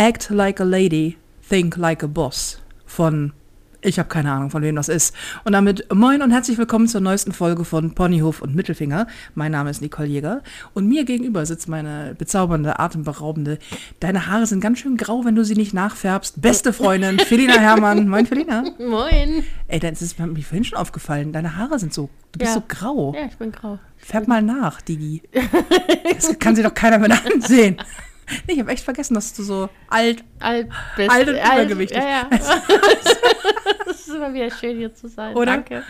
Act Like a Lady, Think Like a Boss von ich habe keine Ahnung, von wem das ist. Und damit moin und herzlich willkommen zur neuesten Folge von Ponyhof und Mittelfinger. Mein Name ist Nicole Jäger und mir gegenüber sitzt meine bezaubernde, atemberaubende, deine Haare sind ganz schön grau, wenn du sie nicht nachfärbst, beste Freundin Felina Hermann. Moin Felina. Moin. Ey, das ist mir vorhin schon aufgefallen, deine Haare sind so, du bist Ja. so grau. Ja, ich bin grau. Färb mal nach, Digi. Das kann sich doch keiner mehr ansehen. Nee, ich habe echt vergessen, dass du so alt Alt, bist, Alt und übergewichtig. Ja, ja. das ist immer wieder schön, hier zu sein. Oder? Danke.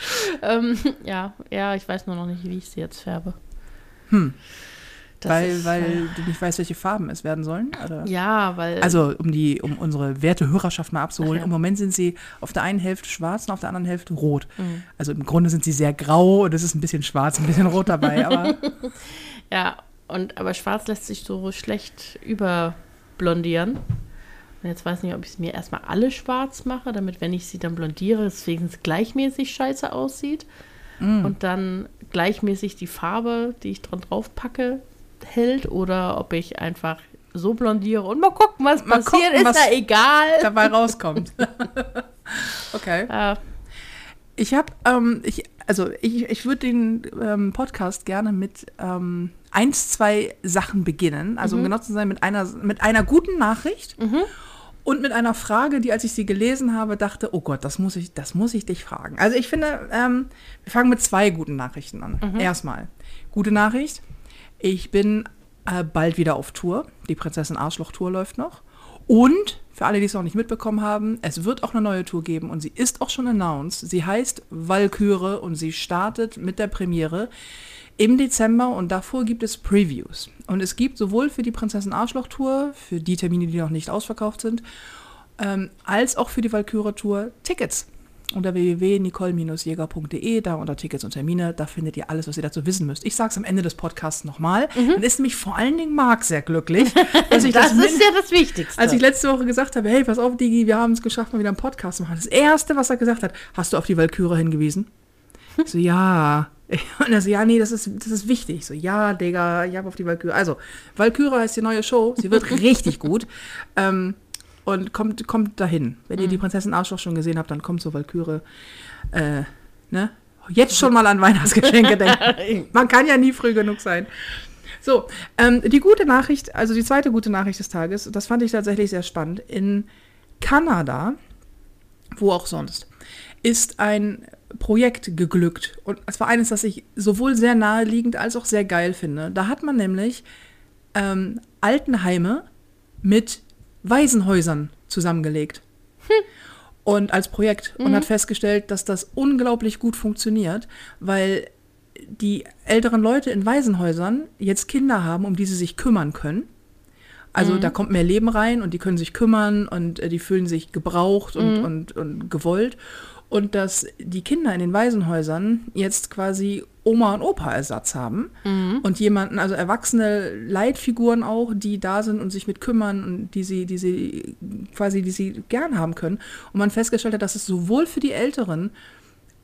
Ähm, ja, ja, ich weiß nur noch nicht, wie ich sie jetzt färbe. Hm. Das weil, ist, weil äh, du nicht weißt, welche Farben es werden sollen? Oder? Ja, weil. Also, um die, um unsere werte Hörerschaft mal abzuholen. Ja. Im Moment sind sie auf der einen Hälfte schwarz und auf der anderen Hälfte rot. Mhm. Also im Grunde sind sie sehr grau und es ist ein bisschen schwarz, ein bisschen rot dabei, aber Ja, und aber schwarz lässt sich so schlecht überblondieren. Und jetzt weiß ich nicht, ob ich es mir erstmal alle schwarz mache, damit, wenn ich sie dann blondiere, es wenigstens gleichmäßig scheiße aussieht. mm, Und dann gleichmäßig die Farbe, die ich dran drauf packe, hält. Oder ob ich einfach so blondiere und mal gucken, was Mal passiert, gucken, ist was- ja egal. dabei rauskommt. okay. Äh, Ich habe, ähm, ich, also ich, ich würde den ähm, Podcast gerne mit ähm, eins, zwei Sachen beginnen. Also um genau zu sein, mit einer, mit einer guten Nachricht mhm. und mit einer Frage, die, als ich sie gelesen habe, dachte, oh Gott, das muss ich, das muss ich dich fragen. Also ich finde, ähm, wir fangen mit zwei guten Nachrichten an. Erstmal, gute Nachricht. Ich bin äh, bald wieder auf Tour. Die Prinzessin Arschloch Tour läuft noch. Und für alle, die es noch nicht mitbekommen haben, es wird auch eine neue Tour geben und sie ist auch schon announced. Sie heißt Valkyrie und sie startet mit der Premiere im Dezember und davor gibt es Previews. Und es gibt sowohl für die Prinzessin Arschloch Tour, für die Termine, die noch nicht ausverkauft sind, ähm, als auch für die Valkyrie Tour Tickets. Unter www.nicole-jäger.de, da unter Tickets und Termine, da findet ihr alles, was ihr dazu wissen müsst. Ich sage es am Ende des Podcasts nochmal. Dann ist nämlich vor allen Dingen Marc sehr glücklich, dass ich das, das ist ja das Wichtigste. als ich letzte Woche gesagt habe, hey, pass auf, Digi, wir haben es geschafft, mal wieder einen Podcast zu machen. Das Erste, was er gesagt hat, hast du auf die Valkyrie hingewiesen? Ich so, ja. Und er so, ja, nee, das ist, das ist wichtig. Ich so, ja, Digga, ich habe auf die Valkyrie. Also, Valkyrie heißt die neue Show. Sie wird richtig gut. Ähm, und kommt, kommt dahin. Wenn ihr die Prinzessin Arschloch schon gesehen habt, dann kommt zur Valkyrie. Äh, ne? Jetzt schon mal an Weihnachtsgeschenke denken. Man kann ja nie früh genug sein. So, ähm, die gute Nachricht, also die zweite gute Nachricht des Tages, das fand ich tatsächlich sehr spannend. In Kanada, wo auch sonst, ist ein Projekt geglückt. Und es war eines, das ich sowohl sehr naheliegend als auch sehr geil finde. Da hat man nämlich ähm, Altenheime mit Waisenhäusern zusammengelegt. Und als Projekt. Und hat festgestellt, dass das unglaublich gut funktioniert, weil die älteren Leute in Waisenhäusern jetzt Kinder haben, um die sie sich kümmern können. Also da kommt mehr Leben rein und die können sich kümmern und äh, die fühlen sich gebraucht und, und, und gewollt. Und dass die Kinder in den Waisenhäusern jetzt quasi Oma und Opa-Ersatz haben und jemanden, also erwachsene Leitfiguren auch, die da sind und sich mit kümmern und die sie, die sie quasi, die sie gern haben können. Und man festgestellt hat, dass es sowohl für die Älteren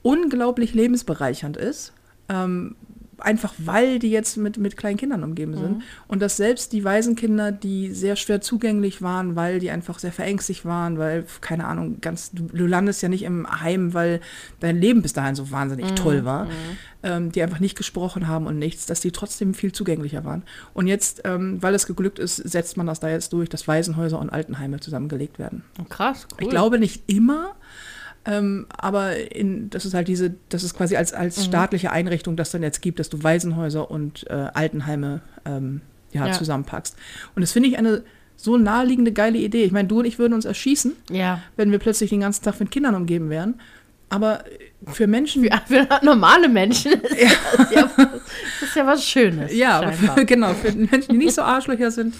unglaublich lebensbereichernd ist, ähm, einfach weil die jetzt mit, mit kleinen Kindern umgeben sind. Und dass selbst die Waisenkinder, die sehr schwer zugänglich waren, weil die einfach sehr verängstigt waren, weil, keine Ahnung, ganz, du, du landest ja nicht im Heim, weil dein Leben bis dahin so wahnsinnig toll war, ähm, die einfach nicht gesprochen haben und nichts, dass die trotzdem viel zugänglicher waren. Und jetzt, ähm, weil es geglückt ist, setzt man das da jetzt durch, dass Waisenhäuser und Altenheime zusammengelegt werden. Krass, cool. Ich glaube nicht immer, ähm, aber in, das ist halt diese, das ist quasi als, als staatliche Einrichtung, das dann jetzt gibt, dass du Waisenhäuser und äh, Altenheime ähm, ja, Ja. zusammenpackst. Und das finde ich eine so naheliegende, geile Idee. Ich meine, du und ich würden uns erschießen, Ja. wenn wir plötzlich den ganzen Tag mit Kindern umgeben wären. Aber für Menschen, Für, für normale Menschen ist, das, ja, das ist ja was Schönes. Ja, für, genau, für Menschen, die nicht so Arschlöcher sind,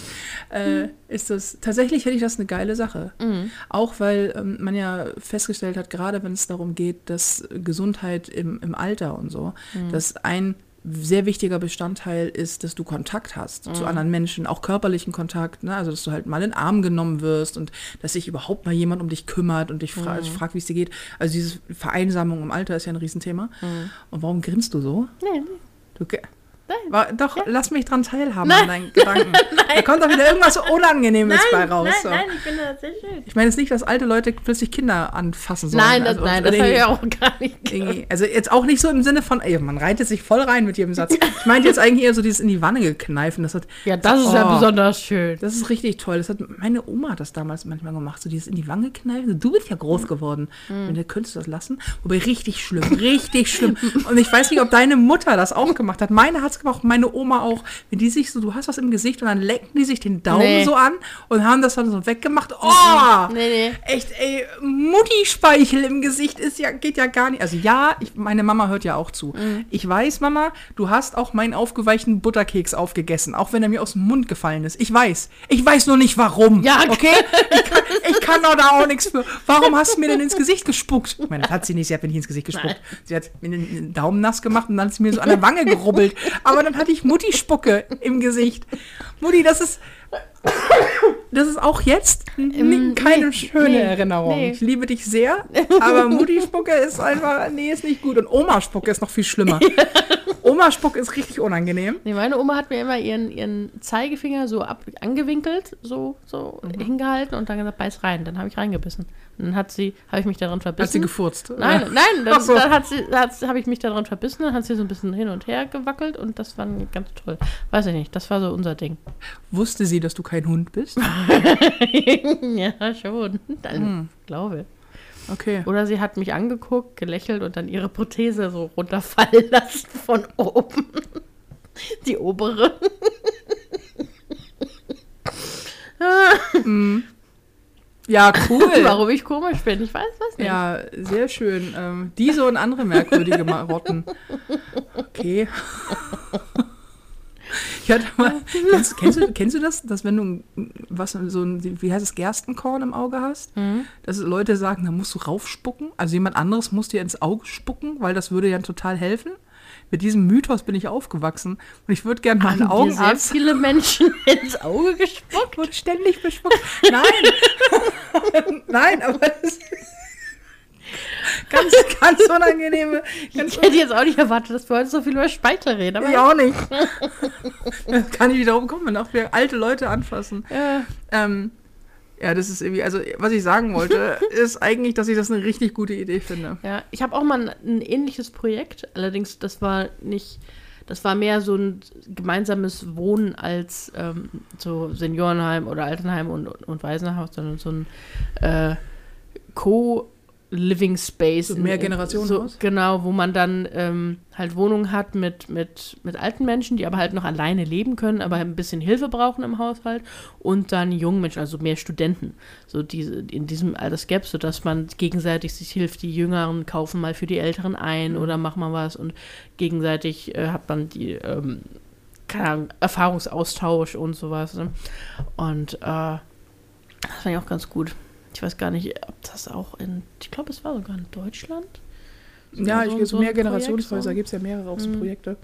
äh, ist das tatsächlich finde ich das eine geile Sache. Mhm. Auch weil ähm, man ja festgestellt hat, gerade wenn es darum geht, dass Gesundheit im, im Alter und so, Mhm. dass ein sehr wichtiger Bestandteil ist, dass du Kontakt hast Mhm. zu anderen Menschen, auch körperlichen Kontakt, ne? also dass du halt mal in den Arm genommen wirst und dass sich überhaupt mal jemand um dich kümmert und dich fra Mhm. fragt, wie es dir geht. Also diese Vereinsamung im Alter ist ja ein Riesenthema. Und warum grinst du so? Nee, nee. Du, Nein. War, doch, lass mich dran teilhaben an deinen Gedanken. Da kommt doch wieder irgendwas Unangenehmes bei raus. nein, so. nein, ich finde das sehr schön. Ich meine jetzt nicht, dass alte Leute plötzlich Kinder anfassen sollen. Nein, das, Also, nein, das habe ich auch gar nicht Also jetzt auch nicht so im Sinne von, ey, man reitet sich voll rein mit jedem Satz. Ich meinte jetzt eigentlich eher so dieses in die Wanne gekneifen. Das hat, Ja, das ist ja Oh. besonders schön. Das ist richtig toll. Das hat meine Oma hat das damals manchmal gemacht, so dieses in die Wange kneifen. Du bist ja groß geworden. Mhm. Wenn du könntest du das lassen. Wobei richtig schlimm, richtig schlimm. Und ich weiß nicht, ob deine Mutter das auch gemacht hat. Meine hat es gemacht, meine Oma auch. Wenn die sich so, du hast was im Gesicht und dann lecken die sich den Daumen Nee. so an und haben das dann so weggemacht. Oh! Nee, nee. Echt, ey, Mutti-Speichel im Gesicht ist ja, geht ja gar nicht. Also ja, ich, meine Mama hört ja auch zu. Mhm. Ich weiß, Mama, du hast auch meinen aufgeweichten Butterkeks aufgegessen, auch wenn er mir aus dem Mund gefallen ist. Ich weiß. Ich weiß nur nicht warum. Ja, okay? Ich kann, ich kann doch da auch nichts für. Warum hast du mir denn ins Gesicht gespuckt? Ich meine, das hat sie nicht, sie hat mir nicht ins Gesicht gespuckt. Sie hat mir den, Daumen nass gemacht und dann ist sie mir so an der Wange gerubbelt. Aber dann hatte ich Mutti-Spucke im Gesicht. Mutti, das ist. Das ist auch jetzt n- keine nee, schöne nee, Erinnerung. nee. Ich liebe dich sehr, aber Mutti-Spucke ist einfach, nee, ist nicht gut. Und Oma-Spucke ist noch viel schlimmer. Oma-Spucke ist richtig unangenehm. Nee, meine Oma hat mir immer ihren, ihren Zeigefinger so ab, angewinkelt, so, so Mhm. hingehalten und dann gesagt, beiß rein. Dann habe ich reingebissen. Und dann hat sie, habe ich mich daran verbissen. Hat sie gefurzt. Nein, nein, dann, so. dann hat sie, habe ich mich daran verbissen, dann hat sie so ein bisschen hin und her gewackelt und das war ganz toll. Weiß ich nicht, das war so unser Ding. Wusste sie, dass du kein Hund bist? ja, schon. Dann Hm. glaube. Okay. Oder sie hat mich angeguckt, gelächelt und dann ihre Prothese so runterfallen lassen von oben. Die obere. Ja, cool. Warum ich komisch bin, ich weiß was nicht. Ja, sehr schön. Ähm, diese und andere merkwürdige Marotten. Okay. Ich hatte mal, kennst, kennst, du, kennst du das, dass wenn du was so ein, wie heißt es, Gerstenkorn im Auge hast, Mhm. dass Leute sagen, da musst du raufspucken? Also jemand anderes muss dir ins Auge spucken, weil das würde ja total helfen. Mit diesem Mythos bin ich aufgewachsen und ich würde gerne mal einen Haben dir sehr Augenarzt. viele Menschen ins Auge gespuckt. wird ständig bespuckt. Nein, nein, aber das ist ganz, ganz unangenehme, ganz Ich hätte jetzt auch nicht erwartet, dass wir heute so viel über Speichel reden. Aber Ich auch nicht. Das kann ich wiederum kommen, wenn auch wir alte Leute anfassen. Ja. Ähm, ja, das ist irgendwie, also was ich sagen wollte, ist eigentlich, dass ich das eine richtig gute Idee finde. Ja, ich habe auch mal ein, ein ähnliches Projekt. Allerdings, das war nicht, das war mehr so ein gemeinsames Wohnen als ähm, so Seniorenheim oder Altenheim und, und Waisenhaus, sondern so ein äh, Co-Living Space. So ein in- Mehrgenerationenhaus? So, genau, wo man dann ähm, halt Wohnungen hat mit, mit, mit alten Menschen, die aber halt noch alleine leben können, aber ein bisschen Hilfe brauchen im Haushalt. Und dann jungen Menschen, also mehr Studenten. So diese, in diesem Altersgap, sodass man gegenseitig sich hilft. Die Jüngeren kaufen mal für die Älteren ein oder machen mal was und gegenseitig äh, hat man die ähm, keine Ahnung, Erfahrungsaustausch und sowas. Ne? Und äh, das fand ich auch ganz gut. Ich weiß gar nicht, ob das auch in, ich glaube, es war sogar in Deutschland. Ja, so- ich so, so mehr Generationshäuser gibt es ja mehrere auch so Mhm. Projekte.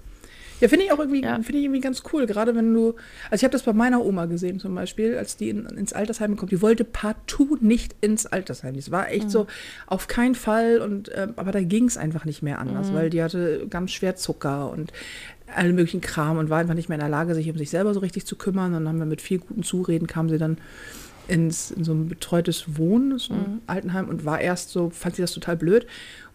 Ja, finde ich auch irgendwie, Ja. finde ich irgendwie ganz cool, gerade wenn du, also ich habe das bei meiner Oma gesehen zum Beispiel, als die in, ins Altersheim kommt, die wollte partout nicht ins Altersheim. Das war echt so, auf keinen Fall und, ähm, aber da ging es einfach nicht mehr anders, weil die hatte ganz schwer Zucker und alle möglichen Kram und war einfach nicht mehr in der Lage, sich um sich selber so richtig zu kümmern. Und dann haben wir mit viel guten Zureden kam sie dann ins, in so ein betreutes Wohnen, so ein Altenheim und war erst so, fand sie das total blöd.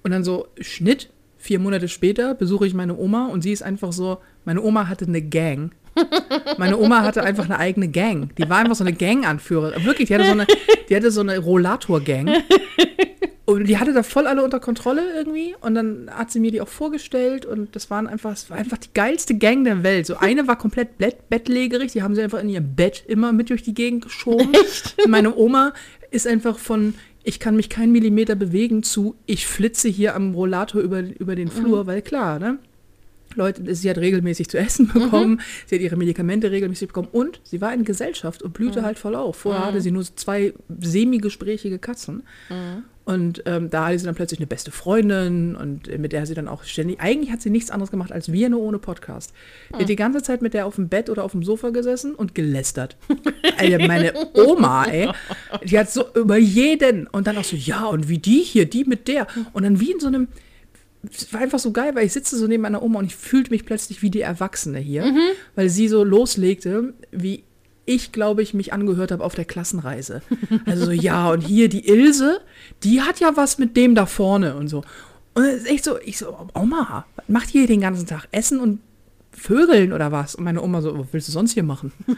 Und dann so Schnitt, vier Monate später besuche ich meine Oma und sie ist einfach so, meine Oma hatte eine Gang. Meine Oma hatte einfach eine eigene Gang. Die war einfach so eine Gang-Anführerin. Wirklich, die hatte so eine, die hatte so eine Rollator-Gang. Und die hatte da voll alle unter Kontrolle irgendwie. Und dann hat sie mir die auch vorgestellt. Und das waren einfach, es war einfach die geilste Gang der Welt. So eine war komplett bett, bettlägerig. Die haben sie einfach in ihrem Bett immer mit durch die Gegend geschoben. Und meine Oma ist einfach von, ich kann mich keinen Millimeter bewegen, zu, ich flitze hier am Rollator über, über den Flur. Weil klar, ne? Leute, sie hat regelmäßig zu essen bekommen, sie hat ihre Medikamente regelmäßig bekommen und sie war in Gesellschaft und blühte halt voll auf. Vorher hatte sie nur so zwei semi-gesprächige Katzen. Und ähm, da hatte sie dann plötzlich eine beste Freundin und äh, mit der sie dann auch ständig. Eigentlich hat sie nichts anderes gemacht als wir nur ohne Podcast. Die hat die ganze Zeit mit der auf dem Bett oder auf dem Sofa gesessen und gelästert. Alter, meine Oma, ey, die hat so über jeden und dann auch so, ja, und wie die hier, die mit der. Und dann wie in so einem. Es war einfach so geil, weil ich sitze so neben meiner Oma und ich fühlte mich plötzlich wie die Erwachsene hier, weil sie so loslegte, wie ich, glaube ich, mich angehört habe auf der Klassenreise. Also so, ja, und hier die Ilse, die hat ja was mit dem da vorne und so. Und es ist echt so, ich so, Oma, was macht ihr den ganzen Tag? Essen und Vögeln oder was? Und meine Oma so, was willst du sonst hier machen? so,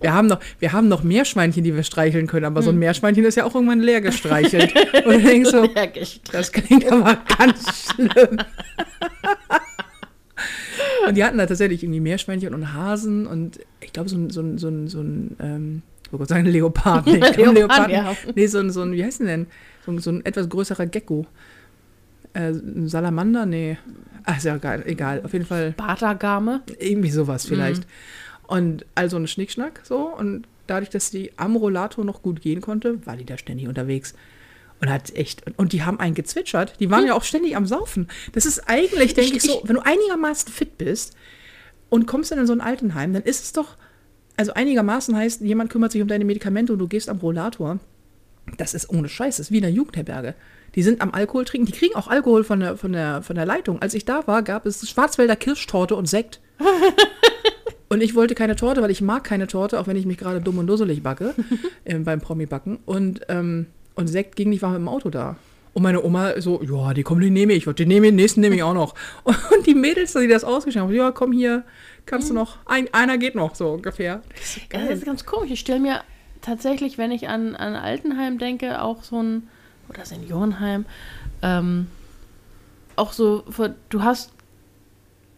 wir, haben noch, wir haben noch Meerschweinchen, die wir streicheln können, aber so ein Meerschweinchen ist ja auch irgendwann leer gestreichelt. Und ich denke so, das klingt aber ganz schlimm. und die hatten da tatsächlich irgendwie Meerschweinchen und Hasen und ich glaube so ein, so ein, so ein, so ein ähm, ich wollte sagen Leopard. Nee, ich glaub, Leopard, ja. nee so, ein, so ein, wie heißt denn denn? So, ein- so ein etwas größerer Gecko. Äh, ein Salamander? Nee. Ach, ist ja geil, egal. Auf jeden Fall Bartagame. irgendwie sowas vielleicht. Und also ein Schnickschnack so. Und dadurch, dass die am Rollator noch gut gehen konnte, war die da ständig unterwegs. Und hat echt, und die haben einen gezwitschert. Die waren ja auch ständig am Saufen. Das ist eigentlich, denke ich, so, wenn du einigermaßen fit bist und kommst dann in so ein Altenheim, dann ist es doch, also einigermaßen heißt, jemand kümmert sich um deine Medikamente und du gehst am Rollator. Das ist ohne Scheiß, das ist wie in der Jugendherberge. Die sind am Alkohol trinken, die kriegen auch Alkohol von der, von der, von der Leitung. Als ich da war, gab es Schwarzwälder Kirschtorte und Sekt. Und ich wollte keine Torte, weil ich mag keine Torte, auch wenn ich mich gerade dumm und dusselig backe äh, beim Promi-Backen. Und, ähm, und Sekt ging nicht, war mit dem Auto da. Und meine Oma so, ja, die kommen, die nehme ich. Und die nehme ich, den nächsten nehme ich auch noch. Und die Mädels, die das ausgeschrieben haben, ja, komm hier, kannst du noch, ein, einer geht noch, so ungefähr. So, Ja, das ist ganz komisch. Ich stelle mir tatsächlich, wenn ich an, an Altenheim denke, auch so ein, oder Seniorenheim, ähm, auch so, du hast,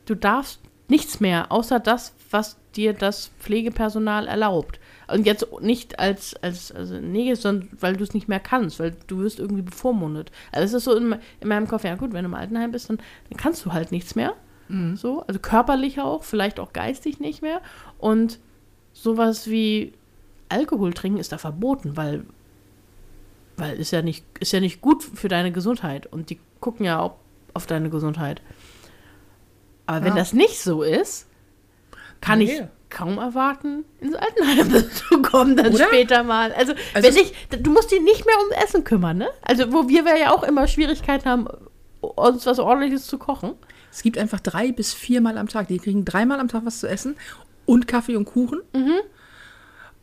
du darfst nichts mehr, außer das, was dir das Pflegepersonal erlaubt. Und jetzt nicht als, als, also negativ, sondern weil du es nicht mehr kannst, weil du wirst irgendwie bevormundet. Also es ist so in, in meinem Kopf, ja gut, wenn du im Altenheim bist, dann, dann kannst du halt nichts mehr. So, also körperlich auch, vielleicht auch geistig nicht mehr. Und sowas wie Alkohol trinken ist da verboten, weil, weil ist ja nicht, ist ja nicht gut für deine Gesundheit. Und die gucken ja auch auf deine Gesundheit. Aber wenn Ja. das nicht so ist, kann Nee. ich kaum erwarten, ins Altenheim zu kommen dann Oder? später mal. Also, Also wenn ich, du musst dich nicht mehr ums Essen kümmern, ne? Also, wo wir ja auch immer Schwierigkeiten haben, uns was ordentliches zu kochen. Es gibt einfach drei bis viermal am Tag. Die kriegen dreimal am Tag was zu essen und Kaffee und Kuchen.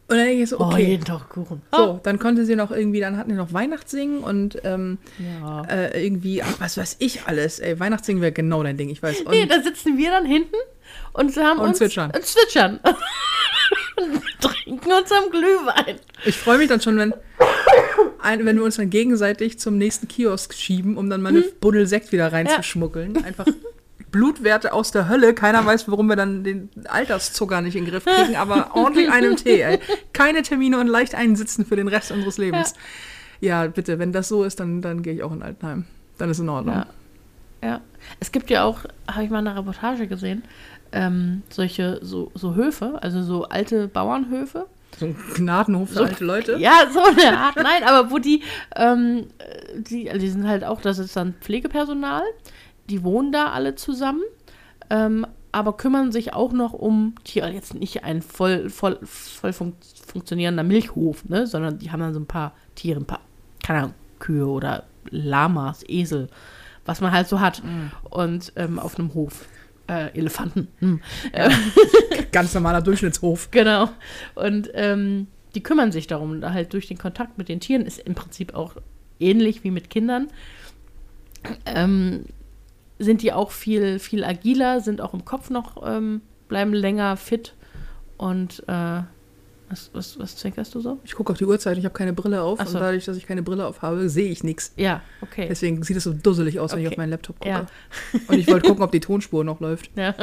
Und dann denke ich so, Oh, okay. jeden Tag Kuchen. So, dann konnte sie noch irgendwie, dann hatten die noch Weihnachtssingen und ähm, Ja. äh, irgendwie, ach, was weiß ich alles. Ey, Weihnachtssingen wäre genau dein Ding, ich weiß. Und Nee, da sitzen wir dann hinten und haben Und uns zwitschern. Und zwitschern. und trinken uns am Glühwein. ich freue mich dann schon, wenn, ein, wenn wir uns dann gegenseitig zum nächsten Kiosk schieben, um dann mal eine Buddel Sekt wieder reinzuschmuggeln. Einfach Blutwerte aus der Hölle. Keiner weiß, warum wir dann den Alterszucker nicht in den Griff kriegen, aber ordentlich einen Tee. Ey. Keine Termine und leicht einsitzen für den Rest unseres Lebens. Ja, bitte, wenn das so ist, dann, dann gehe ich auch in Altenheim. Dann ist in Ordnung. Ja. Ja. Es gibt ja auch, habe ich mal eine Reportage gesehen, ähm, solche so, so Höfe, also so alte Bauernhöfe. So ein Gnadenhof für alte Leute. Ja, so eine Art, nein, aber wo die, ähm, die, also die sind halt auch, das ist dann Pflegepersonal, die wohnen da alle zusammen, ähm, aber kümmern sich auch noch um Tiere. Jetzt nicht ein voll, voll, voll fun funktionierender Milchhof, ne, sondern die haben dann so ein paar Tiere, ein paar, keine Ahnung, Kühe oder Lamas, Esel, was man halt so hat. Und ähm, auf einem Hof. Äh, Elefanten. Hm. Ganz normaler Durchschnittshof. Genau. Und ähm, die kümmern sich darum. Da halt durch den Kontakt mit den Tieren ist im Prinzip auch ähnlich wie mit Kindern. Ähm, sind die auch viel, viel agiler, sind auch im Kopf noch, ähm, bleiben länger fit. Und äh, was, was, was zwinkerst du so? Ich gucke auf die Uhrzeit, ich habe keine Brille auf so. und dadurch, dass ich keine Brille auf habe, sehe ich nichts. Ja, okay. Deswegen sieht es so dusselig aus, wenn ich Okay. auf meinen Laptop gucke. Ja. Und ich wollte gucken, ob die Tonspur noch läuft. Ja.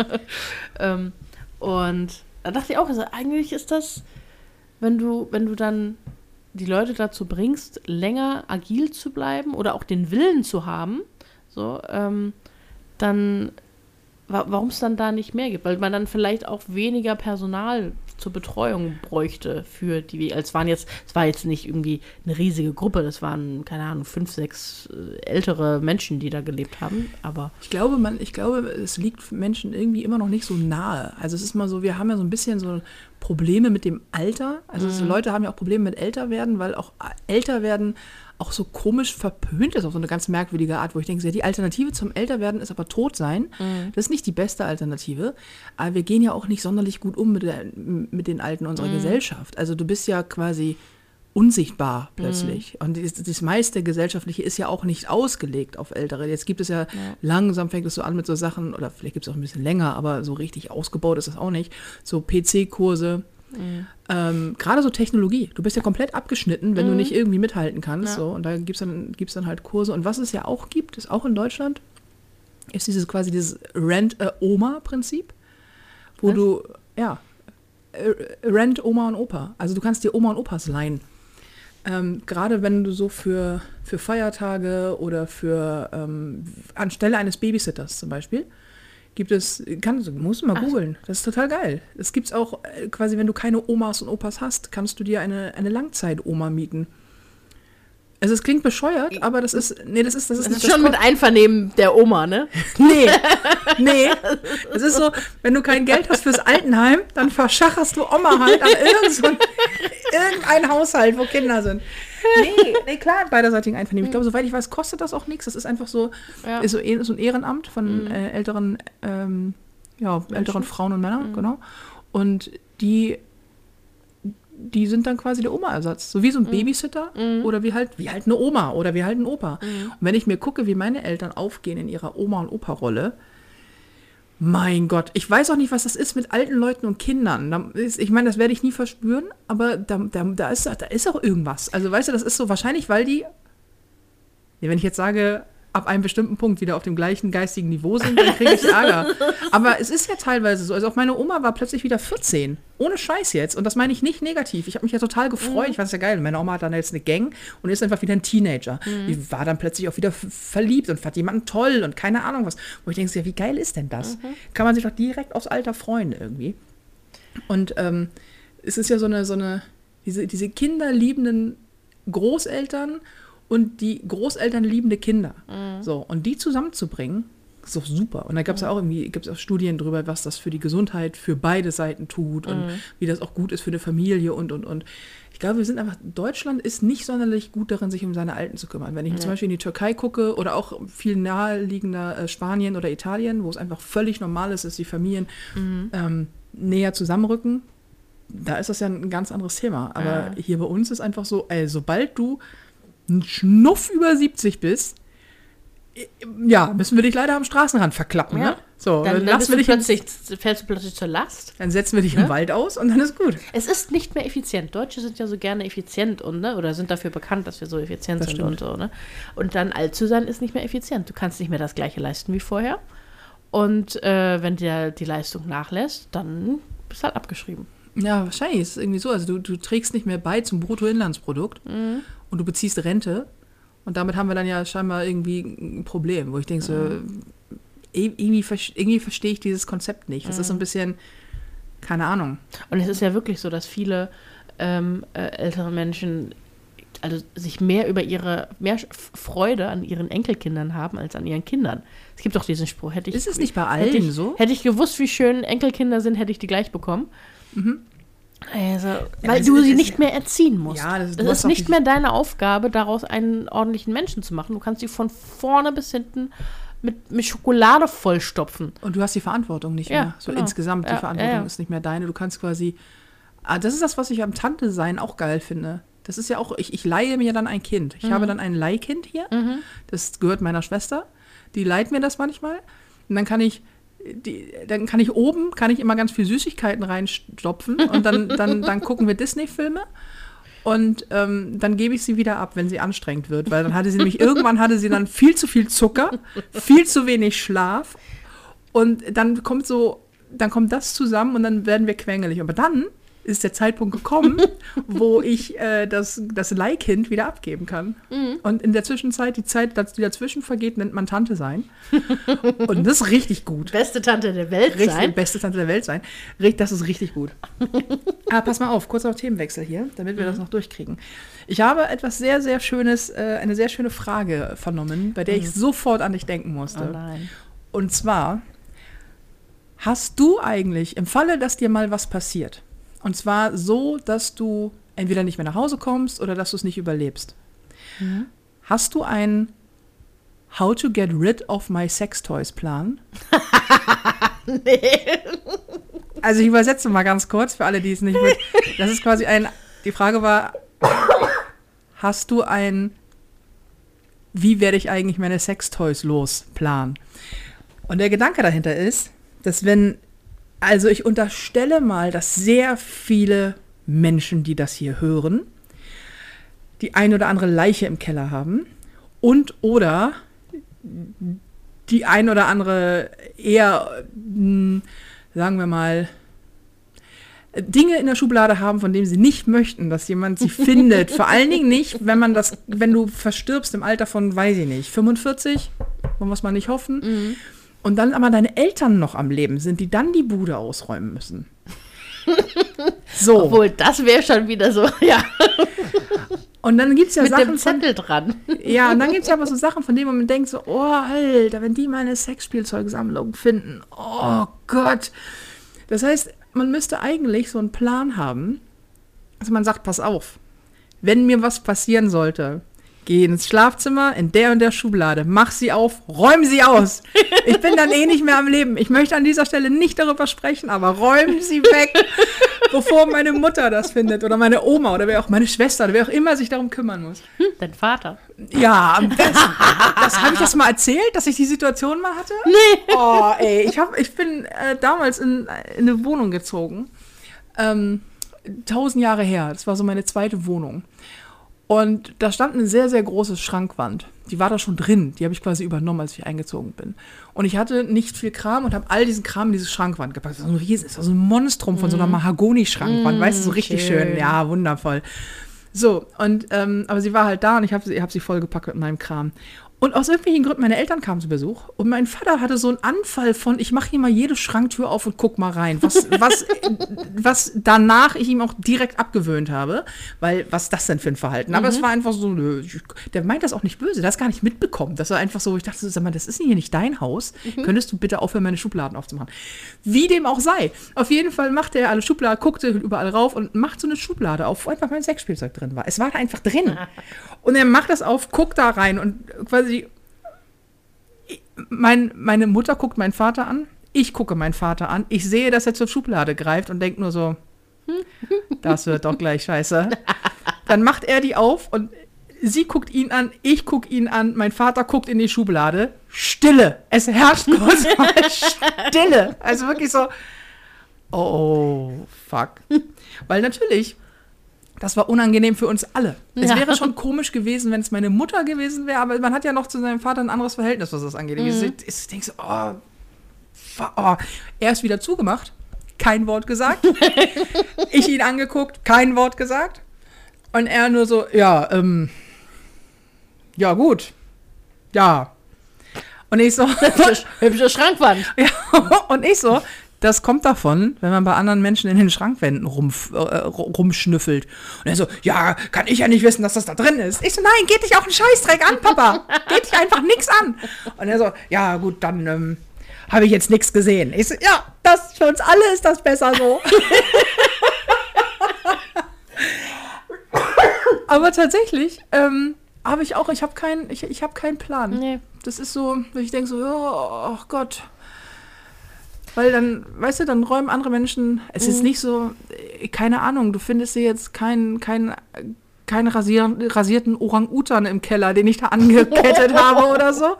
ähm, und da dachte ich auch, also eigentlich ist das, wenn du, wenn du dann die Leute dazu bringst, länger agil zu bleiben oder auch den Willen zu haben, so, ähm, dann wa warum es dann da nicht mehr gibt, weil man dann vielleicht auch weniger Personal zur Betreuung bräuchte für die, als waren jetzt, es war jetzt nicht irgendwie eine riesige Gruppe, das waren, keine Ahnung, fünf, sechs äh, ältere Menschen, die da gelebt haben, aber Ich glaube, man, ich glaube, es liegt Menschen irgendwie immer noch nicht so nahe. Also es ist mal so, wir haben ja so ein bisschen so Probleme mit dem Alter. Also so Leute haben ja auch Probleme mit älter werden, weil auch älter werden auch so komisch verpönt ist auf so eine ganz merkwürdige Art, wo ich denke, ja, die Alternative zum Älterwerden ist aber tot sein. Das ist nicht die beste Alternative. Aber wir gehen ja auch nicht sonderlich gut um mit, der, mit den Alten unserer Gesellschaft. Also du bist ja quasi unsichtbar plötzlich. Und das, das meiste Gesellschaftliche ist ja auch nicht ausgelegt auf Ältere. Jetzt gibt es ja, langsam fängt es so an mit so Sachen, oder vielleicht gibt es auch ein bisschen länger, aber so richtig ausgebaut ist das auch nicht. So PC-Kurse. Ähm, Gerade so Technologie. Du bist ja komplett abgeschnitten, wenn du nicht irgendwie mithalten kannst. Ja. So, und da gibt es dann, gibt's dann halt Kurse. Und was es ja auch gibt, ist auch in Deutschland, ist dieses quasi dieses Rent-Oma-Prinzip, wo Was? du, ja, äh, Rent Oma und Opa. Also du kannst dir Oma und Opas leihen. Ähm, Gerade wenn du so für, für Feiertage oder für ähm, anstelle eines Babysitters zum Beispiel, gibt es, kannst, musst du mal Ach. googeln. Das ist total geil. Es gibt auch äh, quasi, wenn du keine Omas und Opas hast, kannst du dir eine, eine Langzeit-Oma mieten. Also es klingt bescheuert, aber das ist, nee, das ist, das ist, Das ist das schon mit Einvernehmen der Oma, ne? Nee, nee. Es ist so, wenn du kein Geld hast fürs Altenheim, dann verschacherst du Oma halt an irgend so ein, irgendein Haushalt, wo Kinder sind. Nee, nee, klar, beiderseitigen Einvernehmen. Ich glaube, soweit ich weiß, kostet das auch nichts. Das ist einfach so, Ja. ist so, so ein Ehrenamt von äh, älteren, ähm, ja, älteren Frauen und Männern, genau. Und die, die sind dann quasi der Oma-Ersatz. So wie so ein Babysitter oder wie halt, wie halt eine Oma oder wie halt ein Opa. Und wenn ich mir gucke, wie meine Eltern aufgehen in ihrer Oma- und Opa-Rolle, mein Gott, ich weiß auch nicht, was das ist mit alten Leuten und Kindern. Ich meine, das werde ich nie verspüren, aber da, da, da, ist, da ist auch irgendwas. Also weißt du, das ist so wahrscheinlich, weil die, wenn ich jetzt sage, ab einem bestimmten Punkt wieder auf dem gleichen geistigen Niveau sind, dann kriege ich Ärger. Aber es ist ja teilweise so. Also auch meine Oma war plötzlich wieder 14. Ohne Scheiß jetzt. Und das meine ich nicht negativ. Ich habe mich ja total gefreut. Ich fand es ja geil. Meine Oma hat dann jetzt eine Gang und ist einfach wieder ein Teenager. Die war dann plötzlich auch wieder verliebt und fand jemanden toll und keine Ahnung was. Wo ich denke, ja, wie geil ist denn das? Kann man sich doch direkt aufs Alter freuen irgendwie. Und ähm, es ist ja so eine, so eine, diese, diese kinderliebenden Großeltern und die Großeltern liebende Kinder. So, und die zusammenzubringen, ist doch super. Und da gab es ja auch irgendwie, gibt es auch Studien drüber, was das für die Gesundheit für beide Seiten tut und wie das auch gut ist für eine Familie und und und. Ich glaube, wir sind einfach, Deutschland ist nicht sonderlich gut darin, sich um seine Alten zu kümmern. Wenn ich zum Beispiel in die Türkei gucke oder auch viel naheliegender äh, Spanien oder Italien, wo es einfach völlig normal ist, dass die Familien ähm, näher zusammenrücken, da ist das ja ein ganz anderes Thema. Aber Ja. hier bei uns ist einfach so, ey, sobald du ein Schnuff über 70 bist, äh, ja, müssen wir dich leider am Straßenrand verklappen. Ja. Ne? So, Dann, dann, lassen wir du dich plötzlich, fällst du plötzlich zur Last. dann setzen wir dich im Wald aus und dann ist gut. Es ist nicht mehr effizient. Deutsche sind ja so gerne effizient und ne, oder sind dafür bekannt, dass wir so effizient Das sind stimmt. und so, ne? Und dann alt zu sein ist nicht mehr effizient. Du kannst nicht mehr das gleiche leisten wie vorher. Und äh, wenn dir die Leistung nachlässt, dann bist du halt abgeschrieben. Ja, wahrscheinlich ist es irgendwie so. Also du, du trägst nicht mehr bei zum Bruttoinlandsprodukt Mhm. Und du beziehst Rente. Und damit haben wir dann ja scheinbar irgendwie ein Problem, wo ich denke, so, Mhm. eh- irgendwie, irgendwie verstehe ich dieses Konzept nicht. Das ist so Mhm. ein bisschen, keine Ahnung. Und es ist ja wirklich so, dass viele ähm, äh, ältere Menschen also sich mehr über ihre, mehr Freude an ihren Enkelkindern haben als an ihren Kindern. Es gibt doch diesen Spruch, hätte ich. Ist es nicht bei hätte allen ich, so? Hätte ich gewusst, wie schön Enkelkinder sind, hätte ich die gleich bekommen. Also, weil du sie nicht mehr erziehen musst. Ja, das- das ist nicht mehr deine Aufgabe, daraus einen ordentlichen Menschen zu machen. Du kannst sie von vorne bis hinten mit, mit Schokolade vollstopfen. Und du hast die Verantwortung nicht Ja, mehr. So genau. insgesamt, die Ja, Verantwortung ja, ist nicht mehr deine. Du kannst quasi. Ah, das ist das, was ich am Tante-Sein auch geil finde. Das ist ja auch, ich, ich leihe mir dann ein Kind. Ich Mhm. habe dann ein Leihkind hier. Das gehört meiner Schwester. Die leiht mir das manchmal. Und dann kann ich. Die, dann kann ich oben, kann ich immer ganz viel Süßigkeiten reinstopfen und dann, dann, dann gucken wir Disney-Filme und ähm, dann gebe ich sie wieder ab, wenn sie anstrengend wird, weil dann hatte sie nämlich, irgendwann hatte sie dann viel zu viel Zucker, viel zu wenig Schlaf und dann kommt so, dann kommt das zusammen und dann werden wir quengelig. Aber dann ist der Zeitpunkt gekommen, wo ich äh, das, das Leihkind wieder abgeben kann. Und in der Zwischenzeit, die Zeit, die dazwischen vergeht, nennt man Tante sein. Und das ist richtig gut. Beste Tante der Welt Richtig, sein. beste Tante der Welt sein. Das ist richtig gut. Aber pass mal auf, kurzer Themenwechsel hier, damit wir Mhm. das noch durchkriegen. Ich habe etwas sehr, sehr Schönes, äh, eine sehr schöne Frage vernommen, bei der ich sofort an dich denken musste. Mhm. Oh nein. Und zwar, hast du eigentlich, im Falle, dass dir mal was passiert, Und zwar so, dass du entweder nicht mehr nach Hause kommst oder dass du es nicht überlebst. Mhm. Hast du einen How to get rid of my sex toys Plan? Nee. Also ich übersetze mal ganz kurz für alle, die es nicht mit. Das ist quasi ein. Die Frage war: Hast du ein Wie werde ich eigentlich meine Sextoys los Plan? Und der Gedanke dahinter ist, dass wenn also ich unterstelle mal, dass sehr viele Menschen, die das hier hören, die ein oder andere Leiche im Keller haben und oder die ein oder andere eher, mh, sagen wir mal, Dinge in der Schublade haben, von denen sie nicht möchten, dass jemand sie findet. Vor allen Dingen nicht, wenn man das, wenn du verstirbst im Alter von, weiß ich nicht, 45, wollen wir es mal nicht hoffen. Und dann aber deine Eltern noch am Leben sind, die dann die Bude ausräumen müssen. So. Obwohl, das wäre schon wieder so, ja, Und dann gibt es ja mit Sachen dem von, Zettel dran. Ja, und dann gibt es ja aber so Sachen, von denen man denkt so, oh, Alter, wenn die meine Sexspielzeugsammlung finden, oh Gott. Das heißt, man müsste eigentlich so einen Plan haben, dass man sagt, pass auf, wenn mir was passieren sollte, geh ins Schlafzimmer, in der und der Schublade, mach sie auf, räum sie aus. Ich bin dann eh nicht mehr am Leben. Ich möchte an dieser Stelle nicht darüber sprechen, aber räum sie weg, bevor meine Mutter das findet oder meine Oma oder wer auch meine Schwester oder wer auch immer sich darum kümmern muss. Dein Vater. Ja, am besten. Das habe ich das mal erzählt, dass ich die Situation mal hatte? Nee. Oh, ey, ich, hab, ich bin äh, damals in, in eine Wohnung gezogen. Ähm, tausend Jahre her. Das war so meine zweite Wohnung. Und da stand eine sehr, sehr große Schrankwand. Die war da schon drin. Die habe ich quasi übernommen, als ich eingezogen bin. Und ich hatte nicht viel Kram und habe all diesen Kram in diese Schrankwand gepackt. Das war so ein riesen, das war so ein Monstrum von so einer Mahagoni-Schrankwand. weißt du, so richtig schön. schön. Ja, wundervoll. So, und, ähm, aber sie war halt da und ich habe sie, hab sie vollgepackt mit meinem Kram. Und aus irgendwelchen Gründen, meine Eltern kamen zu Besuch und mein Vater hatte so einen Anfall von, ich mache hier mal jede Schranktür auf und guck mal rein, was, was, was danach ich ihm auch direkt abgewöhnt habe, weil was ist das denn für ein Verhalten? Aber es war einfach so, der meint das auch nicht böse, der hat es gar nicht mitbekommen. Das war einfach so, ich dachte, sag mal, das ist hier nicht dein Haus, könntest du bitte aufhören, meine Schubladen aufzumachen? Wie dem auch sei. Auf jeden Fall machte er alle Schubladen, guckte überall rauf und macht so eine Schublade auf, wo einfach mein Sexspielzeug drin war. Es war da einfach drin. Und er macht das auf, guckt da rein und quasi mein, meine Mutter guckt meinen Vater an, ich gucke meinen Vater an, ich sehe, dass er zur Schublade greift und denkt nur so, das wird doch gleich scheiße. Dann macht er die auf und sie guckt ihn an, ich gucke ihn an, mein Vater guckt in die Schublade. Stille. Es herrscht kurz mal Stille. Also wirklich so, oh, fuck. Weil natürlich, das war unangenehm für uns alle. Es Ja. wäre schon komisch gewesen, wenn es meine Mutter gewesen wäre, aber man hat ja noch zu seinem Vater ein anderes Verhältnis, was das angeht. Ich, ich, ich denke so, oh, oh. Er ist wieder zugemacht, kein Wort gesagt. ich ihn angeguckt, kein Wort gesagt. Und er nur so, ja, ähm, ja, gut. Ja. Und ich so, Hübsche Schrankwand. ja, und ich so, das kommt davon, wenn man bei anderen Menschen in den Schrankwänden rumf, äh, rumschnüffelt. Und er so, ja, kann ich ja nicht wissen, dass das da drin ist. Ich so, nein, geht dich auch einen Scheißdreck an, Papa. Geht dich einfach nix an. Und er so, ja, gut, dann ähm, habe ich jetzt nichts gesehen. Ich so, ja, das für uns alle ist das besser so. Aber tatsächlich ähm, habe ich auch, ich habe keinen, ich, ich habe keinen Plan. Nee. Das ist so, ich denke so, oh, oh Gott. Weil dann, weißt du, dann räumen andere Menschen, es ist nicht so, äh, keine Ahnung, du findest hier jetzt keinen kein, keinen rasier, rasierten Orang-Utan im Keller, den ich da angekettet habe oder so.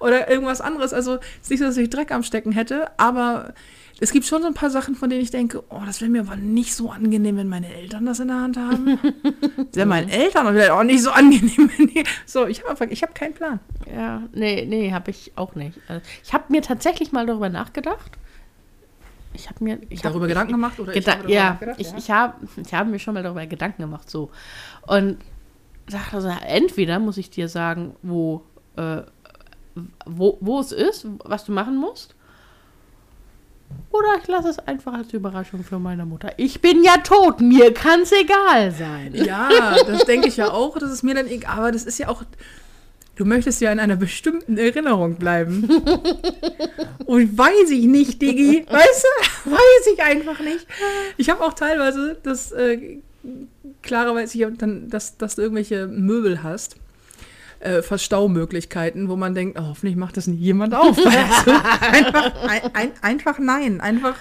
Oder irgendwas anderes. Also, es ist nicht so, dass ich Dreck am Stecken hätte, aber es gibt schon so ein paar Sachen, von denen ich denke, oh, das wäre mir aber nicht so angenehm, wenn meine Eltern das in der Hand haben. Das wäre meinen Eltern vielleicht auch nicht so angenehm. Wenn die, so, ich habe einfach, ich habe keinen Plan. Ja, nee, nee, habe ich auch nicht. Also, ich habe mir tatsächlich mal darüber nachgedacht. Ich habe mir ich hab, Darüber ich, Gedanken gemacht? Oder ich Geda habe darüber ja, ich, Ja. ich habe ich hab mir schon mal darüber Gedanken gemacht, so. Und dachte also, entweder muss ich dir sagen, wo, äh, wo, wo es ist, was du machen musst. Oder ich lasse es einfach als Überraschung für meine Mutter. Ich bin ja tot, mir kann es egal sein. Ja, das denke ich ja auch. Das ist mir dann egal. Aber das ist ja auch. Du möchtest ja in einer bestimmten Erinnerung bleiben. Und weiß ich nicht, Diggi. Weißt du? Weiß ich einfach nicht. Ich habe auch teilweise das, äh, klarerweise, ich dann, dass, dass du irgendwelche Möbel hast. Äh, Verstaumöglichkeiten, wo man denkt, oh, hoffentlich macht das nicht jemand auf. Einfach, ein, ein, einfach nein. Einfach,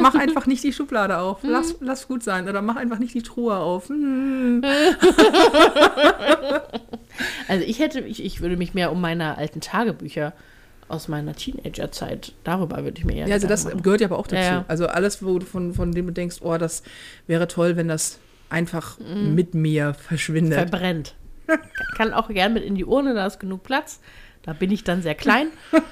mach einfach nicht die Schublade auf. Lass, lass gut sein. Oder mach einfach nicht die Truhe auf. Hm. Also ich hätte, ich, ich würde mich mehr um meine alten Tagebücher aus meiner Teenagerzeit, darüber würde ich mir eher Ja, also das machen. gehört ja aber auch dazu. Ja, ja. Also alles, wo du von, von dem du denkst, oh, das wäre toll, wenn das einfach mit mir verschwindet. verbrennt. Kann auch gern mit in die Urne, da ist genug Platz. Da bin ich dann sehr klein.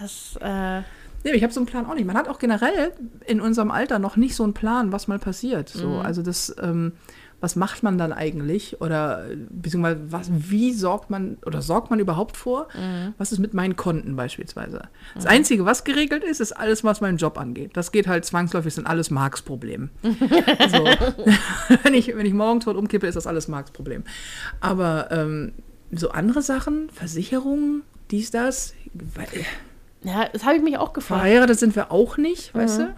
Das, äh, Nee, ich habe so einen Plan auch nicht. Man hat auch generell in unserem Alter noch nicht so einen Plan, was mal passiert. So, Mhm. also das, ähm, was macht man dann eigentlich? Oder beziehungsweise was, wie sorgt man oder sorgt man überhaupt vor? Mhm. Was ist mit meinen Konten beispielsweise? Das Einzige, was geregelt ist, ist alles, was meinen Job angeht. Das geht halt zwangsläufig, sind alles Marks Problem. so. wenn, ich, wenn ich morgen tot umkippe, ist das alles Marks Problem. Aber ähm, so andere Sachen, Versicherungen, dies, das, weil- ja, das habe ich mich auch gefragt. verheiratet sind wir auch nicht, weißt du?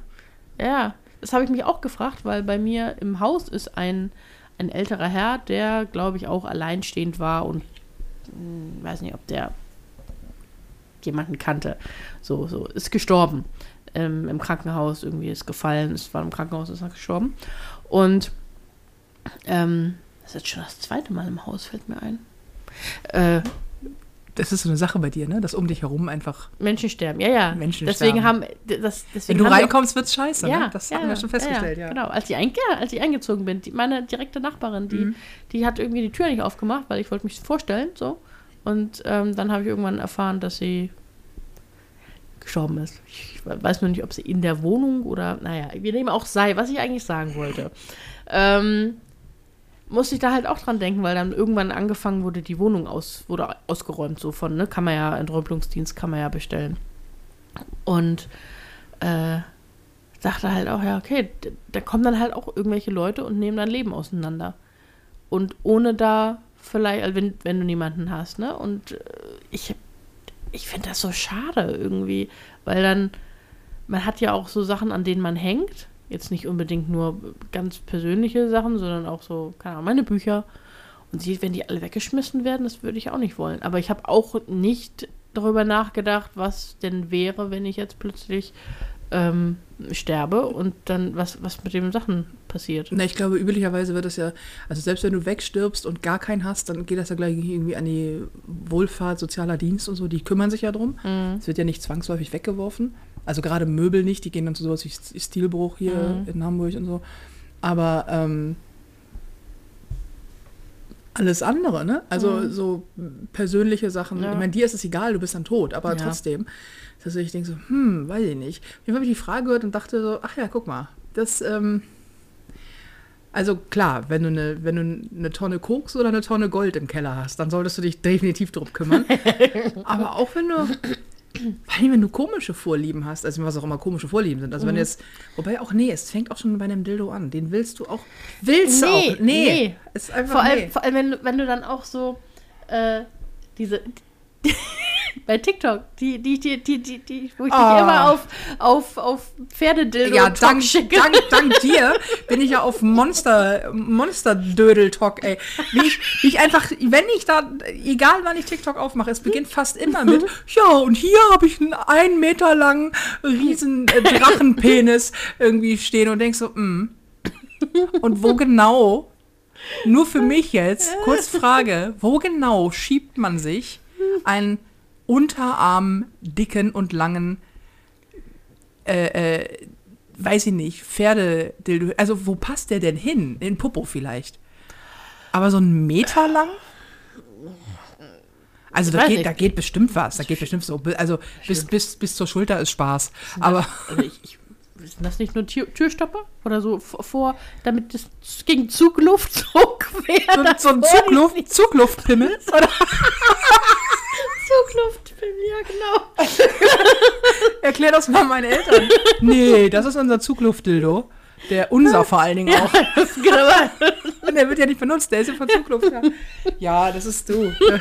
Ja, das habe ich mich auch gefragt, weil bei mir im Haus ist ein, ein älterer Herr, der, glaube ich, auch alleinstehend war und hm, weiß nicht, ob der jemanden kannte. So, so, ist gestorben. Ähm, Im Krankenhaus irgendwie ist gefallen, ist war im Krankenhaus, ist er gestorben. Und ähm, das ist jetzt schon das zweite Mal im Haus, fällt mir ein. Äh, Das ist so eine Sache bei dir, ne? Dass um dich herum einfach, Menschen sterben, ja, ja. Menschen deswegen sterben. haben, das, wenn deswegen du haben die auch- reinkommst, wird's scheiße, ja, ne? Das hatten wir schon festgestellt, ja. Genau, als ich, ein, ja, als ich eingezogen bin, die, meine direkte Nachbarin, die, Mhm. die hat irgendwie die Tür nicht aufgemacht, weil ich wollte mich vorstellen, so. Und ähm, dann habe ich irgendwann erfahren, dass sie gestorben ist. Ich weiß nur nicht, ob sie in der Wohnung oder, naja, wie dem auch sei, was ich eigentlich sagen wollte. Ähm, musste ich da halt auch dran denken, weil dann irgendwann angefangen wurde, die Wohnung aus, wurde ausgeräumt, so von, ne, kann man ja, Entrümpelungsdienst kann man ja bestellen. Und äh, dachte halt auch, ja, okay, da kommen dann halt auch irgendwelche Leute und nehmen dein Leben auseinander. Und ohne da vielleicht, also wenn, wenn du niemanden hast, ne? Und äh, ich, ich finde das so schade irgendwie, weil dann, man hat ja auch so Sachen, an denen man hängt. Jetzt nicht unbedingt nur ganz persönliche Sachen, sondern auch so, keine Ahnung, meine Bücher. Und sie, wenn die alle weggeschmissen werden, das würde ich auch nicht wollen. Aber ich habe auch nicht darüber nachgedacht, was denn wäre, wenn ich jetzt plötzlich ähm, sterbe und dann was, was mit den Sachen passiert. Na, ich glaube, üblicherweise wird das ja, also selbst wenn du wegstirbst und gar keinen hast, dann geht das ja gleich irgendwie an die Wohlfahrt, sozialer Dienst und so, die kümmern sich ja drum. Mhm. Es wird ja nicht zwangsläufig weggeworfen. Also gerade Möbel nicht, die gehen dann zu sowas wie Stilbruch hier Mhm. in Hamburg und so. Aber ähm, alles andere, ne? Also Mhm. so persönliche Sachen. Ja. Ich meine, dir ist es egal, du bist dann tot, aber Ja. trotzdem. Dass ich denke so, hm, weiß ich nicht. Mir habe ich die Frage gehört und dachte so, ach ja, guck mal, das, ähm, also klar, wenn du eine, wenn du eine Tonne Koks oder eine Tonne Gold im Keller hast, dann solltest du dich definitiv drum kümmern. Aber auch wenn du, vor allem wenn du komische Vorlieben hast, also was auch immer komische Vorlieben sind, also wenn du jetzt, wobei auch, nee, es fängt auch schon bei einem Dildo an, den willst du auch, willst du Nee, auch, nee, nee. ist einfach, Vor allem, nee. vor allem wenn, du- wenn du dann auch so äh, diese bei TikTok, die, die, die, die, die, die wo ich dich Ah. immer auf, auf, auf Pferdedildo Ja, dank, schicke. dank, dank dir bin ich ja auf Monster, Monster-Dödel-Talk, ey. Wie ich, wie ich einfach, wenn ich da, egal wann ich TikTok aufmache, es beginnt fast immer mit, ja, und hier habe ich einen ein Meter langen riesen äh, Drachenpenis irgendwie stehen und denkst so, mm. Und wo genau, nur für mich jetzt, kurz Frage, wo genau schiebt man sich einen Unterarm dicken und langen äh, äh, weiß ich nicht, Pferdedildo. Also wo passt der denn hin? In Popo vielleicht. Aber so ein Meter lang? Also da geht, nicht. da geht bestimmt was. Da geht bestimmt so. Also bis, bis, bis zur Schulter ist Spaß. Aber Also ich, ich, sind das nicht nur Tür Türstopper? Oder so vor, damit es gegen Zugluft so quer. So, so ein Zugluft, Zugluftpimmel? Zugluftpimmel, ja, genau. Erklär das mal meinen Eltern. Nee, das ist unser Zugluftdildo. Der unser vor allen Dingen auch. Ja, Und der wird ja nicht benutzt, der ist ja von Zugluft. Ja, ja das ist du. Äh,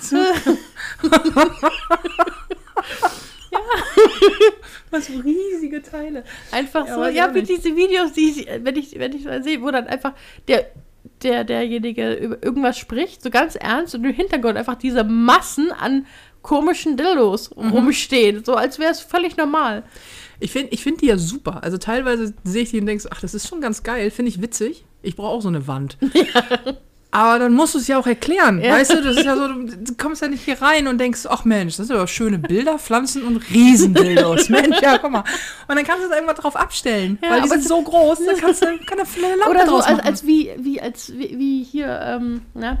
Zugluft. Was für riesige Teile. Einfach Ja, so, ja, wie diese Videos, die ich, wenn ich, wenn ich mal sehe, wo dann einfach der, der, derjenige über irgendwas spricht, so ganz ernst und im Hintergrund einfach diese Massen an komischen Dildos Mhm. rumstehen, so als wäre es völlig normal. Ich finde ich find die ja super. Also teilweise sehe ich die und denke, so, ach, das ist schon ganz geil, finde ich witzig. Ich brauche auch so eine Wand. Aber dann musst du es ja auch erklären. Ja. Weißt du, das ist ja so, du, kommst ja nicht hier rein und denkst, ach Mensch, das sind aber schöne Bilder, Pflanzen und Riesendildos. Mensch, ja, guck mal. Und dann kannst du es einfach drauf abstellen. Ja, weil die sind so groß, da kannst du kann eine eine Lampe Oder so als, als wie, wie, als wie, wie hier, ähm, ne?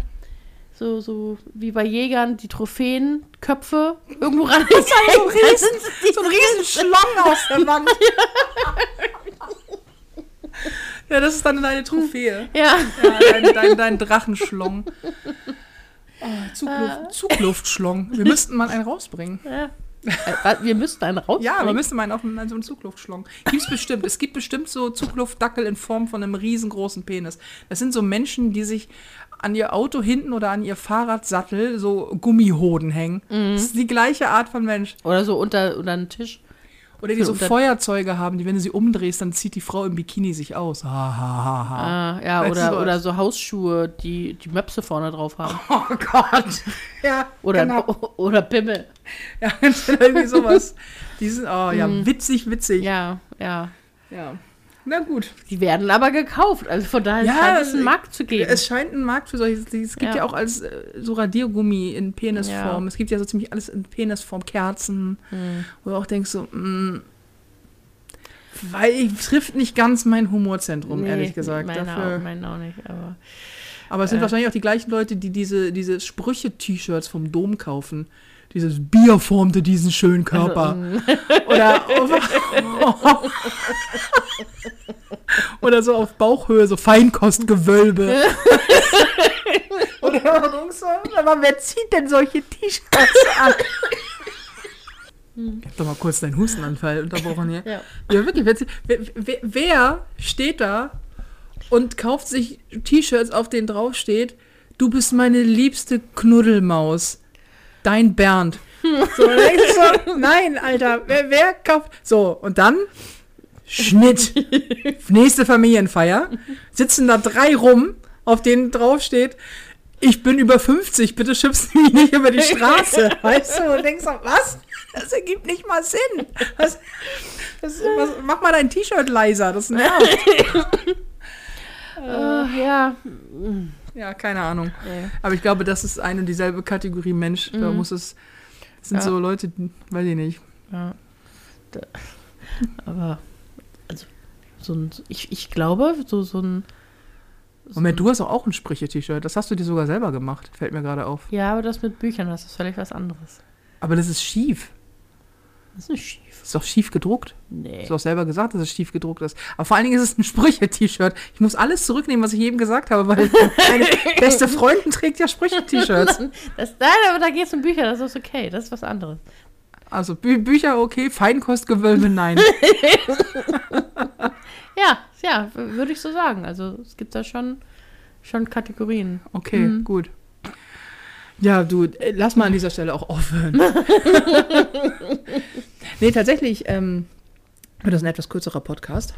So, so wie bei Jägern die Trophäenköpfe irgendwo ran. so ein riesen, so ein riesen Schlong aus der Wand. Ja, das ist dann deine Trophäe. Ja. Ja, dein, dein, dein Drachenschlong. Oh, Zugluft, Zugluftschlong. Wir müssten mal einen rausbringen. ja. Äh, Wir müssten einen raus. Ja, wir müssten mal einen auf einen, so einen Zugluftschlong. Gibt es bestimmt. Es gibt bestimmt so Zugluftdackel in Form von einem riesengroßen Penis. Das sind so Menschen, die sich an ihr Auto hinten oder an ihr Fahrradsattel so Gummihoden hängen. Das ist die gleiche Art von Mensch. Oder so unter, unter den Tisch. Oder die so Feuerzeuge haben, die, wenn du sie umdrehst, dann zieht die Frau im Bikini sich aus. Ha, ha, ha, ha. Ah, ja, Weißt oder, oder so Hausschuhe, die die Möpse vorne drauf haben. Oh Gott. Ja, Oder, genau. oder Pimmel. Ja, irgendwie sowas. Die sind, oh ja, witzig, witzig. Ja, ja. Ja. Na gut. Die werden aber gekauft. Also von daher Ja, scheint es einen Markt zu geben. Es scheint einen Markt für solche. Es gibt ja, Ja. auch als äh, so Radiergummi in Penisform. Ja. Es gibt ja so ziemlich alles in Penisform, Kerzen. Hm. Wo du auch denkst so, mh, weil ich, trifft nicht ganz mein Humorzentrum, Nee, ehrlich gesagt. Meine Dafür, auch, meine auch nicht. Aber aber es sind äh. wahrscheinlich auch die gleichen Leute, die diese, diese Sprüche-T-Shirts vom Dom kaufen. Dieses Bier formte diesen schönen Körper. Also, Oder, oder so auf Bauchhöhe, so Feinkostgewölbe. oder denkst so, aber wer zieht denn solche T-Shirts an? Ich hab doch mal kurz deinen Hustenanfall unterbrochen hier. ja. Ja, wirklich. Wer, wer, wer steht da und kauft sich T-Shirts, auf denen draufsteht, du bist meine liebste Knuddelmaus. Dein Bernd. So, du so, nein, Alter, wer, wer kauft. So, und dann Schnitt. Nächste Familienfeier. Sitzen da drei rum, auf denen draufsteht, ich bin über 50, bitte schiebst mich nicht über die Straße. Weißt du? Und denkst so, was? Das ergibt nicht mal Sinn. Was, das, was, mach mal dein T-Shirt leiser, das nervt. Äh, ja. Ja, keine Ahnung. Nee. Aber ich glaube, das ist eine und dieselbe Kategorie Mensch. Da Mhm. muss es. Das sind Ja. so Leute, die- weiß ich nicht. Ja. Da, aber, also, so ein, ich, ich glaube, so, so ein. So Moment, du hast doch auch ein Sprüche-T-Shirt. Das hast du dir sogar selber gemacht. Fällt mir gerade auf. Ja, aber das mit Büchern, das ist völlig was anderes. Aber das ist schief. Das ist nicht schief. Ist doch schief gedruckt. Nee. Du hast auch selber gesagt, dass es schief gedruckt ist. Aber vor allen Dingen ist es ein Sprüche-T-Shirt. Ich muss alles zurücknehmen, was ich eben gesagt habe, weil meine beste Freundin trägt ja Sprüche-T-Shirts. Das, nein, aber da geht es um Bücher, das ist okay, das ist was anderes. Also Bü Bücher okay, Feinkostgewölbe nein. Ja, ja, würde ich so sagen. Also es gibt da schon, schon Kategorien. Okay, Mhm. gut. Ja, du, äh, lass mal an dieser Stelle auch aufhören. nee, tatsächlich ähm, wird das ein etwas kürzerer Podcast,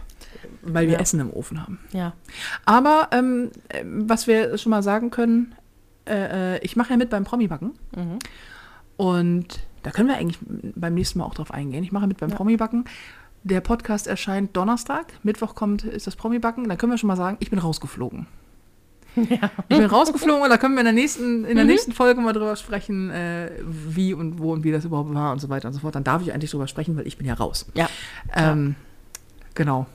weil wir Ja. Essen im Ofen haben. Ja. Aber ähm, äh, was wir schon mal sagen können, äh, äh, ich mache ja mit beim Promi-Backen Mhm. und da können wir eigentlich beim nächsten Mal auch drauf eingehen. Ich mache mit beim Ja. Promi-Backen. Der Podcast erscheint Donnerstag, Mittwoch kommt ist das Promi-Backen. Da können wir schon mal sagen, ich bin rausgeflogen. Ja. Ich bin rausgeflogen und da können wir in der nächsten, in der Mhm. nächsten Folge mal drüber sprechen, äh, wie und wo und wie das überhaupt war und so weiter und so fort. Dann darf ich eigentlich drüber sprechen, weil ich bin ja raus. Ja. Ähm, Genau.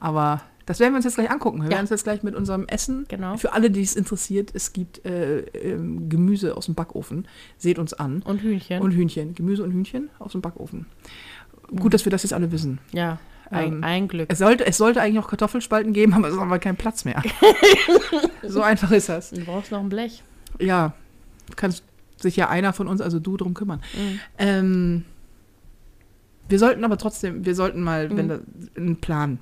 Aber das werden wir uns jetzt gleich angucken. Wir Ja. werden uns jetzt gleich mit unserem Essen. Genau. Für alle, die es interessiert, es gibt äh, ähm, Gemüse aus dem Backofen. Seht uns an. Und Hühnchen. Und Hühnchen. Gemüse und Hühnchen aus dem Backofen. Gut, dass wir das jetzt alle wissen. ja, ein, Ähm, ein Glück. Es sollte, es sollte eigentlich auch Kartoffelspalten geben, aber es ist aber kein Platz mehr. so einfach ist das. Du brauchst noch ein Blech. Ja, kann sich ja einer von uns, also du, drum kümmern. Mhm. Ähm, wir sollten aber trotzdem, wir sollten mal Mhm. wenn da, einen Plan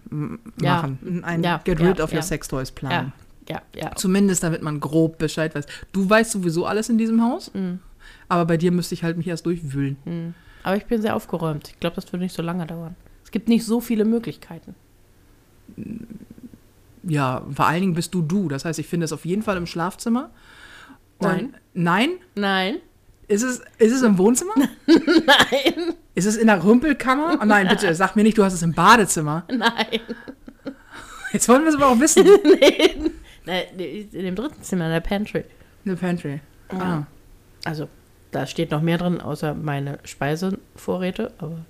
Ja. machen. Einen Ja, Get ja, rid of ja. your sex toys Plan. Ja. ja, ja. Zumindest, damit man grob Bescheid weiß. Du weißt sowieso alles in diesem Haus, Mhm. aber bei dir müsste ich halt mich erst durchwühlen. Mhm. Aber ich bin sehr aufgeräumt. Ich glaube, das würde nicht so lange dauern. Es gibt nicht so viele Möglichkeiten. Ja, vor allen Dingen bist du du. Das heißt, ich finde es auf jeden Fall im Schlafzimmer. Und- Nein. Nein? Nein. Ist es, ist es im Wohnzimmer? Nein. Ist es in der Rümpelkammer? Oh nein, bitte, sag mir nicht, du hast es im Badezimmer. Nein. Jetzt wollen wir es aber auch wissen. nee. Nein, in dem dritten Zimmer, in der Pantry. In der Pantry. Ah. Ja. Also, da steht noch mehr drin, außer meine Speisevorräte, aber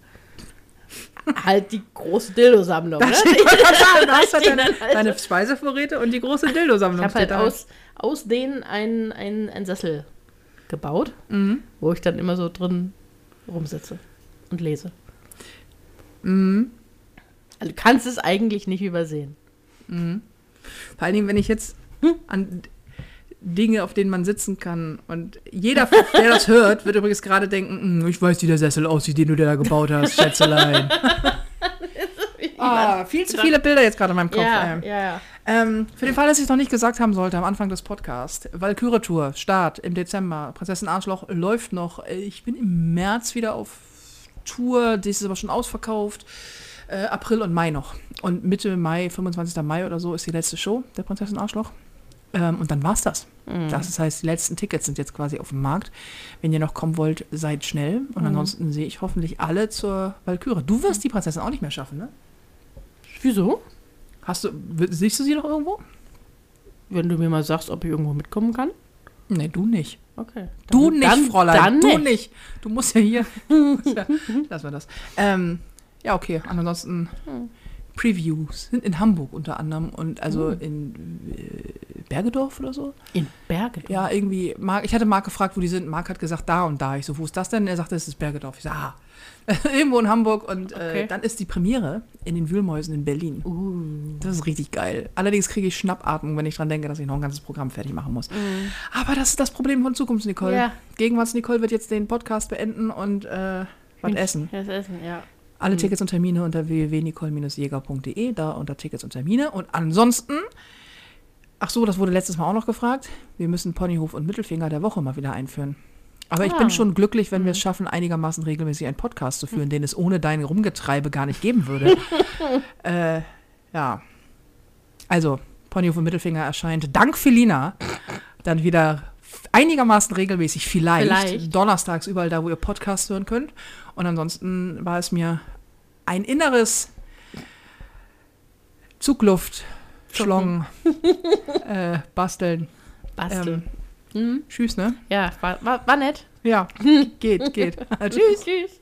halt die große Dildo-Sammlung. Da Ne? ich gerade sagen, du hast halt deine, halt- deine Speisevorräte und die große Ich Dildo-Sammlung. habe halt da. aus, aus denen einen, einen, einen Sessel gebaut, Mhm. wo ich dann immer so drin rumsitze und lese. Mhm. Also du kannst es eigentlich nicht übersehen. Mhm. Vor allen Dingen, wenn ich jetzt an Dinge, auf denen man sitzen kann und jeder, der das hört, wird übrigens gerade denken, "Hm, ich weiß, wie der Sessel aussieht, den du da gebaut hast, Schätzelein. ah, viel zu viele Bilder jetzt gerade in meinem Kopf. ja, ja, ja. Ähm, für den Fall, dass ich es noch nicht gesagt haben sollte am Anfang des Podcasts, Valkyrie Tour, Start im Dezember, Prinzessin Arschloch läuft noch. Ich bin im März wieder auf Tour, das ist aber schon ausverkauft. Äh, April und Mai noch. Und Mitte Mai, 25. Mai oder so, ist die letzte Show der Prinzessin Arschloch. Ähm, und dann war's das. Mhm. Das heißt, die letzten Tickets sind jetzt quasi auf dem Markt. Wenn ihr noch kommen wollt, seid schnell. Und Mhm. ansonsten sehe ich hoffentlich alle zur Valkyrie. Du wirst die Prinzessin auch nicht mehr schaffen, ne? Wieso? Hast du, siehst du sie noch irgendwo? Wenn du mir mal sagst, ob ich irgendwo mitkommen kann. Nee, du nicht. Okay. Du Dann- nicht, dann, Fräulein. Dann du nicht. nicht. Du musst ja hier. ja, lassen wir das. Ähm, ja, okay. Ansonsten Hm. Previews sind in Hamburg unter anderem und also Hm. in äh, Bergedorf oder so. In Bergen. Ja, irgendwie. Marc, ich hatte Marc gefragt, wo die sind. Marc hat gesagt, da und da. Ich so, wo ist das denn? Er sagte, es ist Bergedorf. Ich so, ah. Irgendwo in Hamburg und äh, Okay. dann ist die Premiere in den Wühlmäusen in Berlin. Uh. Das ist richtig geil. Allerdings kriege ich Schnappatmung, wenn ich dran denke, dass ich noch ein ganzes Programm fertig machen muss. Mhm. Aber das ist das Problem von Zukunfts-Nicole. Ja. Gegenwarts-Nicole wird jetzt den Podcast beenden und äh, was essen. Das Essen, ja. Alle Mhm. Tickets und Termine unter www.nicole-jäger.de, da unter Tickets und Termine. Und ansonsten, ach so, das wurde letztes Mal auch noch gefragt, wir müssen Ponyhof und Mittelfinger der Woche mal wieder einführen. Aber ich Ah. bin schon glücklich, wenn wir es Mhm. schaffen, einigermaßen regelmäßig einen Podcast zu führen, den es ohne dein Rumgetreibe gar nicht geben würde. äh, ja. Also, Ponyhof und Mittelfinger erscheint dank Felina dann wieder einigermaßen regelmäßig, vielleicht, Vielleicht. donnerstags überall da, wo ihr Podcast hören könnt. Und ansonsten war es mir ein inneres Zugluft, Schlong, äh, basteln. Basteln. Ähm, Mhm. tschüss, ne? Ja, war, war, war nett. Ja, geht, geht. Tschüss. Tschüss.